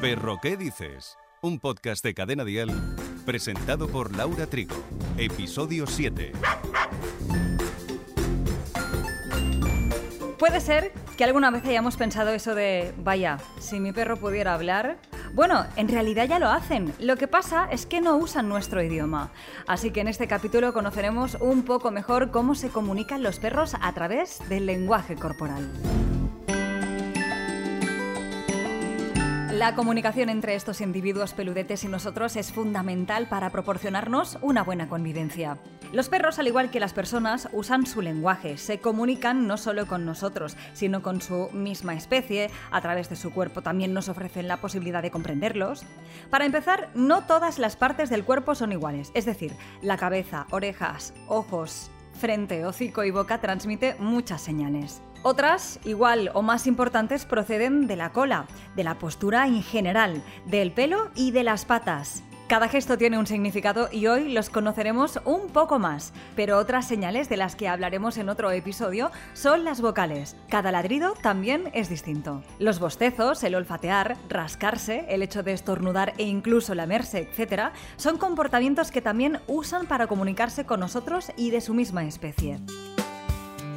Perro, ¿qué dices? Un podcast de Cadena Dial presentado por Laura Trigo. Episodio 7. Puede ser que alguna vez hayamos pensado eso de, vaya, si mi perro pudiera hablar. Bueno, en realidad ya lo hacen. Lo que pasa es que no usan nuestro idioma. Así que en este capítulo conoceremos un poco mejor cómo se comunican los perros a través del lenguaje corporal. La comunicación entre estos individuos peludetes y nosotros es fundamental para proporcionarnos una buena convivencia. Los perros, al igual que las personas, usan su lenguaje, se comunican no solo con nosotros, sino con su misma especie, a través de su cuerpo también nos ofrecen la posibilidad de comprenderlos. Para empezar, no todas las partes del cuerpo son iguales, es decir, la cabeza, orejas, ojos, frente, hocico y boca transmite muchas señales. Otras, igual o más importantes, proceden de la cola, de la postura en general, del pelo y de las patas. Cada gesto tiene un significado y hoy los conoceremos un poco más, pero otras señales de las que hablaremos en otro episodio son las vocales. Cada ladrido también es distinto. Los bostezos, el olfatear, rascarse, el hecho de estornudar e incluso lamerse, etc., son comportamientos que también usan para comunicarse con nosotros y de su misma especie.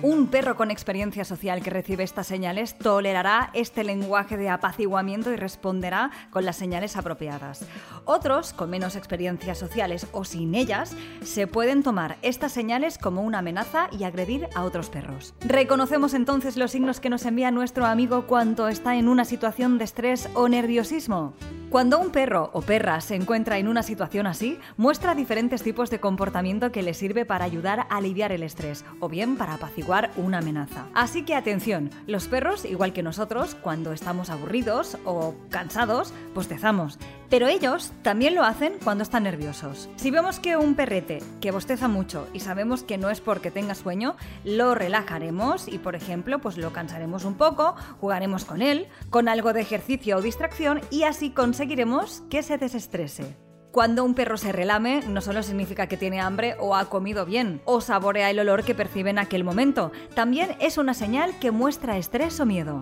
Un perro con experiencia social que recibe estas señales tolerará este lenguaje de apaciguamiento y responderá con las señales apropiadas. Otros, con menos experiencias sociales o sin ellas, se pueden tomar estas señales como una amenaza y agredir a otros perros. ¿Reconocemos entonces los signos que nos envía nuestro amigo cuando está en una situación de estrés o nerviosismo? Cuando un perro o perra se encuentra en una situación así, muestra diferentes tipos de comportamiento que le sirve para ayudar a aliviar el estrés o bien para apaciguar una amenaza. Así que atención, los perros, igual que nosotros, cuando estamos aburridos o cansados, bostezamos. Pero ellos también lo hacen cuando están nerviosos. Si vemos que un perrete que bosteza mucho y sabemos que no es porque tenga sueño, lo relajaremos y, por ejemplo, pues lo cansaremos un poco, jugaremos con él, con algo de ejercicio o distracción y así conseguiremos que se desestrese. Cuando un perro se relame, no solo significa que tiene hambre o ha comido bien, o saborea el olor que percibe en aquel momento, también es una señal que muestra estrés o miedo.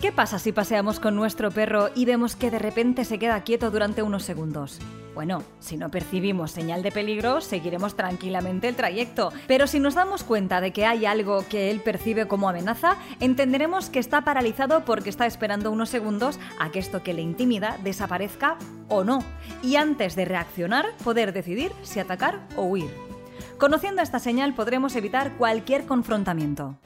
¿Qué pasa si paseamos con nuestro perro y vemos que de repente se queda quieto durante unos segundos? Bueno, si no percibimos señal de peligro, seguiremos tranquilamente el trayecto, pero si nos damos cuenta de que hay algo que él percibe como amenaza, entenderemos que está paralizado porque está esperando unos segundos a que esto que le intimida desaparezca o no, y antes de reaccionar poder decidir si atacar o huir. Conociendo esta señal podremos evitar cualquier confrontamiento.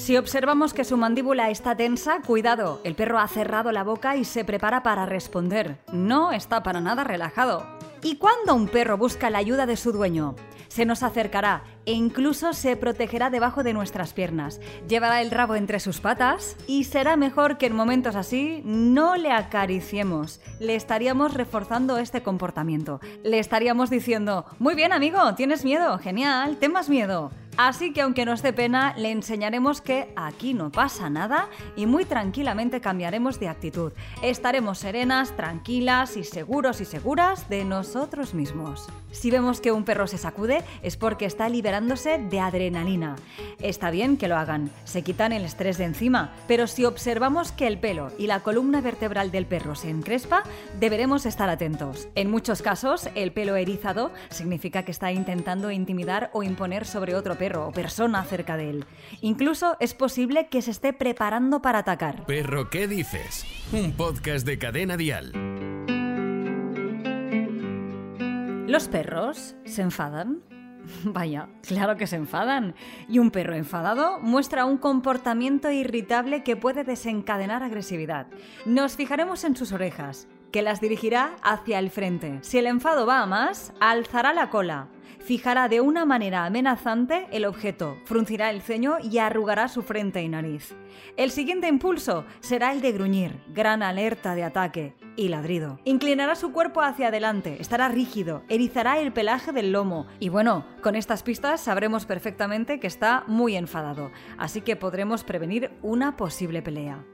Si observamos que su mandíbula está tensa, cuidado, el perro ha cerrado la boca y se prepara para responder. No está para nada relajado. ¿Y cuando un perro busca la ayuda de su dueño? Se nos acercará e incluso se protegerá debajo de nuestras piernas. Llevará el rabo entre sus patas y será mejor que en momentos así no le acariciemos. Le estaríamos reforzando este comportamiento. Le estaríamos diciendo, muy bien amigo, tienes miedo, genial, ten más miedo. Así que aunque nos dé pena, le enseñaremos que aquí no pasa nada y muy tranquilamente cambiaremos de actitud. Estaremos serenas, tranquilas y seguros y seguras de nosotros mismos. Si vemos que un perro se sacude es porque está liberándose de adrenalina. Está bien que lo hagan, se quitan el estrés de encima, pero si observamos que el pelo y la columna vertebral del perro se encrespa, deberemos estar atentos. En muchos casos, el pelo erizado significa que está intentando intimidar o imponer sobre otro perro o persona cerca de él. Incluso es posible que se esté preparando para atacar. Perro, ¿qué dices? Un podcast de cadena dial. ¿Los perros se enfadan? Vaya, claro que se enfadan. Y un perro enfadado muestra un comportamiento irritable que puede desencadenar agresividad. Nos fijaremos en sus orejas, que las dirigirá hacia el frente. Si el enfado va a más, alzará la cola, fijará de una manera amenazante el objeto, fruncirá el ceño y arrugará su frente y nariz. El siguiente impulso será el de gruñir, gran alerta de ataque y ladrido. Inclinará su cuerpo hacia adelante, estará rígido, erizará el pelaje del lomo y bueno, con estas pistas sabremos perfectamente que está muy enfadado, así que podremos prevenir una posible pelea.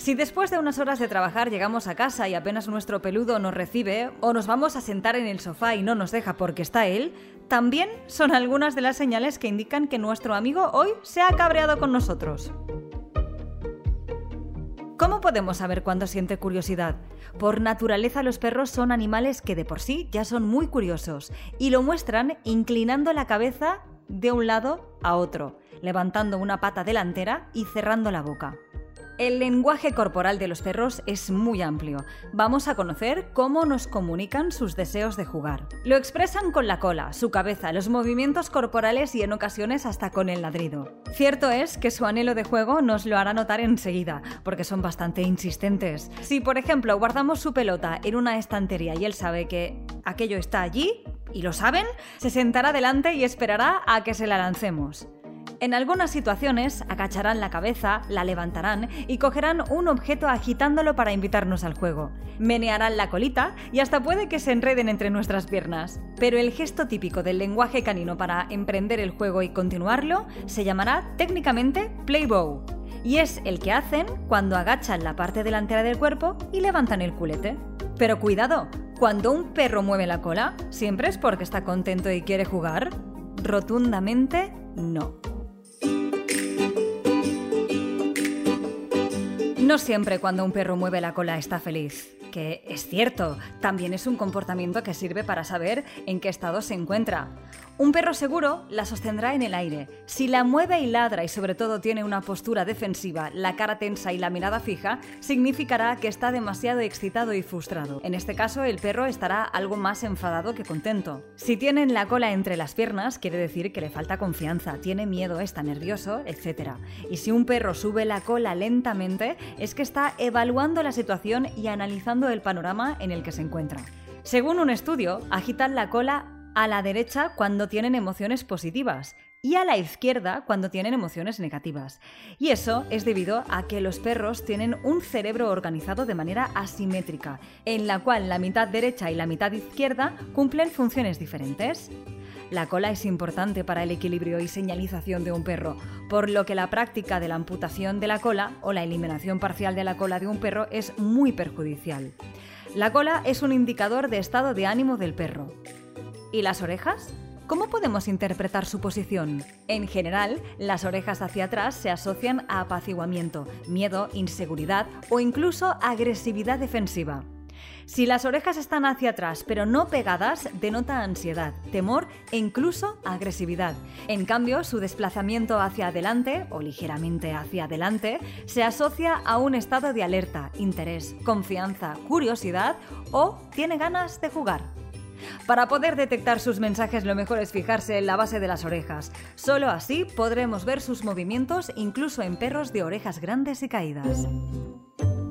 Si después de unas horas de trabajar llegamos a casa y apenas nuestro peludo nos recibe, o nos vamos a sentar en el sofá y no nos deja porque está él, también son algunas de las señales que indican que nuestro amigo hoy se ha cabreado con nosotros. ¿Cómo podemos saber cuándo siente curiosidad? Por naturaleza los perros son animales que de por sí ya son muy curiosos y lo muestran inclinando la cabeza de un lado a otro, levantando una pata delantera y cerrando la boca. El lenguaje corporal de los perros es muy amplio. Vamos a conocer cómo nos comunican sus deseos de jugar. Lo expresan con la cola, su cabeza, los movimientos corporales y en ocasiones hasta con el ladrido. Cierto es que su anhelo de juego nos lo hará notar enseguida, porque son bastante insistentes. Si, por ejemplo, guardamos su pelota en una estantería y él sabe que aquello está allí, y lo saben, se sentará delante y esperará a que se la lancemos. En algunas situaciones agacharán la cabeza, la levantarán y cogerán un objeto agitándolo para invitarnos al juego. Menearán la colita y hasta puede que se enreden entre nuestras piernas. Pero el gesto típico del lenguaje canino para emprender el juego y continuarlo se llamará técnicamente play bow. Y es el que hacen cuando agachan la parte delantera del cuerpo y levantan el culete. Pero cuidado, cuando un perro mueve la cola, ¿siempre es porque está contento y quiere jugar? Rotundamente no. No siempre cuando un perro mueve la cola está feliz que es cierto, también es un comportamiento que sirve para saber en qué estado se encuentra. Un perro seguro la sostendrá en el aire. Si la mueve y ladra y sobre todo tiene una postura defensiva, la cara tensa y la mirada fija, significará que está demasiado excitado y frustrado. En este caso, el perro estará algo más enfadado que contento. Si tienen la cola entre las piernas, quiere decir que le falta confianza, tiene miedo, está nervioso, etc. Y si un perro sube la cola lentamente, es que está evaluando la situación y analizando el panorama en el que se encuentra. Según un estudio, agitan la cola a la derecha cuando tienen emociones positivas y a la izquierda cuando tienen emociones negativas. Y eso es debido a que los perros tienen un cerebro organizado de manera asimétrica, en la cual la mitad derecha y la mitad izquierda cumplen funciones diferentes. La cola es importante para el equilibrio y señalización de un perro, por lo que la práctica de la amputación de la cola o la eliminación parcial de la cola de un perro es muy perjudicial. La cola es un indicador de estado de ánimo del perro. ¿Y las orejas? ¿Cómo podemos interpretar su posición? En general, las orejas hacia atrás se asocian a apaciguamiento, miedo, inseguridad o incluso agresividad defensiva. Si las orejas están hacia atrás pero no pegadas, denota ansiedad, temor e incluso agresividad. En cambio, su desplazamiento hacia adelante o ligeramente hacia adelante se asocia a un estado de alerta, interés, confianza, curiosidad o tiene ganas de jugar. Para poder detectar sus mensajes lo mejor es fijarse en la base de las orejas. Solo así podremos ver sus movimientos incluso en perros de orejas grandes y caídas.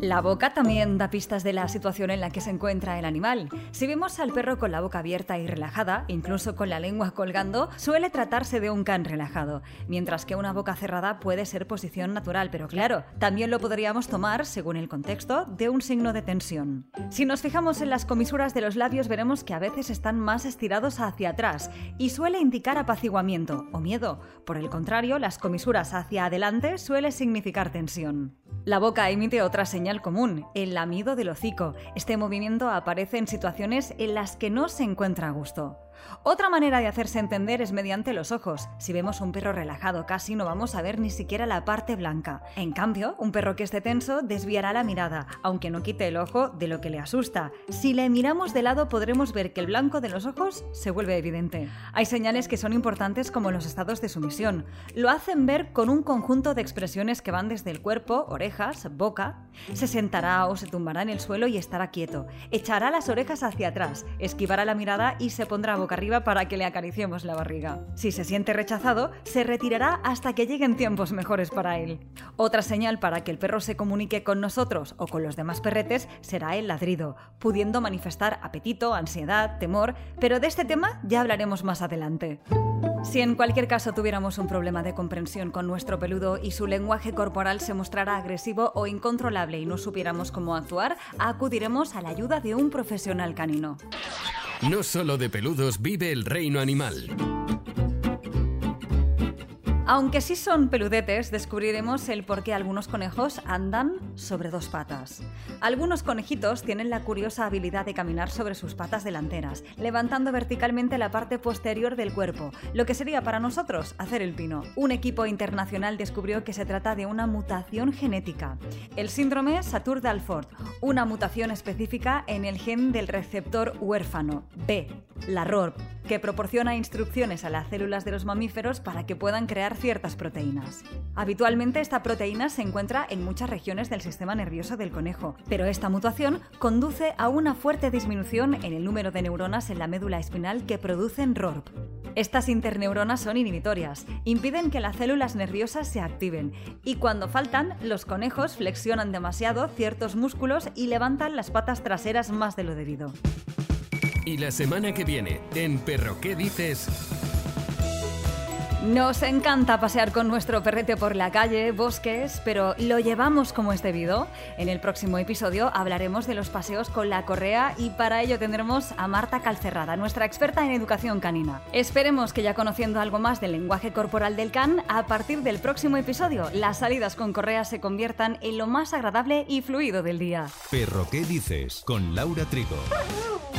La boca también da pistas de la situación en la que se encuentra el animal. Si vemos al perro con la boca abierta y relajada, incluso con la lengua colgando, suele tratarse de un can relajado, mientras que una boca cerrada puede ser posición natural, pero claro, también lo podríamos tomar, según el contexto, de un signo de tensión. Si nos fijamos en las comisuras de los labios, veremos que a veces están más estirados hacia atrás y suele indicar apaciguamiento o miedo. Por el contrario, las comisuras hacia adelante suele significar tensión. La boca emite otra señal común, el lamido del hocico. Este movimiento aparece en situaciones en las que no se encuentra a gusto. Otra manera de hacerse entender es mediante los ojos. Si vemos un perro relajado casi no vamos a ver ni siquiera la parte blanca. En cambio, un perro que esté tenso desviará la mirada, aunque no quite el ojo de lo que le asusta. Si le miramos de lado podremos ver que el blanco de los ojos se vuelve evidente. Hay señales que son importantes como los estados de sumisión. Lo hacen ver con un conjunto de expresiones que van desde el cuerpo, orejas, boca. Se sentará o se tumbará en el suelo y estará quieto. Echará las orejas hacia atrás, esquivará la mirada y se pondrá boca arriba para que le acariciemos la barriga. Si se siente rechazado, se retirará hasta que lleguen tiempos mejores para él. Otra señal para que el perro se comunique con nosotros o con los demás perretes será el ladrido, pudiendo manifestar apetito, ansiedad, temor, pero de este tema ya hablaremos más adelante. Si en cualquier caso tuviéramos un problema de comprensión con nuestro peludo y su lenguaje corporal se mostrara agresivo o incontrolable y no supiéramos cómo actuar, acudiremos a la ayuda de un profesional canino. No solo de peludos vive el reino animal. Aunque sí son peludetes, descubriremos el por qué algunos conejos andan sobre dos patas. Algunos conejitos tienen la curiosa habilidad de caminar sobre sus patas delanteras, levantando verticalmente la parte posterior del cuerpo, lo que sería para nosotros hacer el pino. Un equipo internacional descubrió que se trata de una mutación genética, el síndrome Satur-Dalford, una mutación específica en el gen del receptor huérfano, B, la RORP, que proporciona instrucciones a las células de los mamíferos para que puedan crear ciertas proteínas. Habitualmente esta proteína se encuentra en muchas regiones del sistema nervioso del conejo, pero esta mutación conduce a una fuerte disminución en el número de neuronas en la médula espinal que producen RORP. Estas interneuronas son inhibitorias, impiden que las células nerviosas se activen y cuando faltan, los conejos flexionan demasiado ciertos músculos y levantan las patas traseras más de lo debido. Y la semana que viene, en Perro ¿Qué dices? Nos encanta pasear con nuestro perrete por la calle, bosques, pero ¿lo llevamos como es debido? En el próximo episodio hablaremos de los paseos con la correa y para ello tendremos a Marta Calcerrada, nuestra experta en educación canina. Esperemos que ya conociendo algo más del lenguaje corporal del can, a partir del próximo episodio las salidas con correa se conviertan en lo más agradable y fluido del día. Perro ¿Qué dices? con Laura Trigo.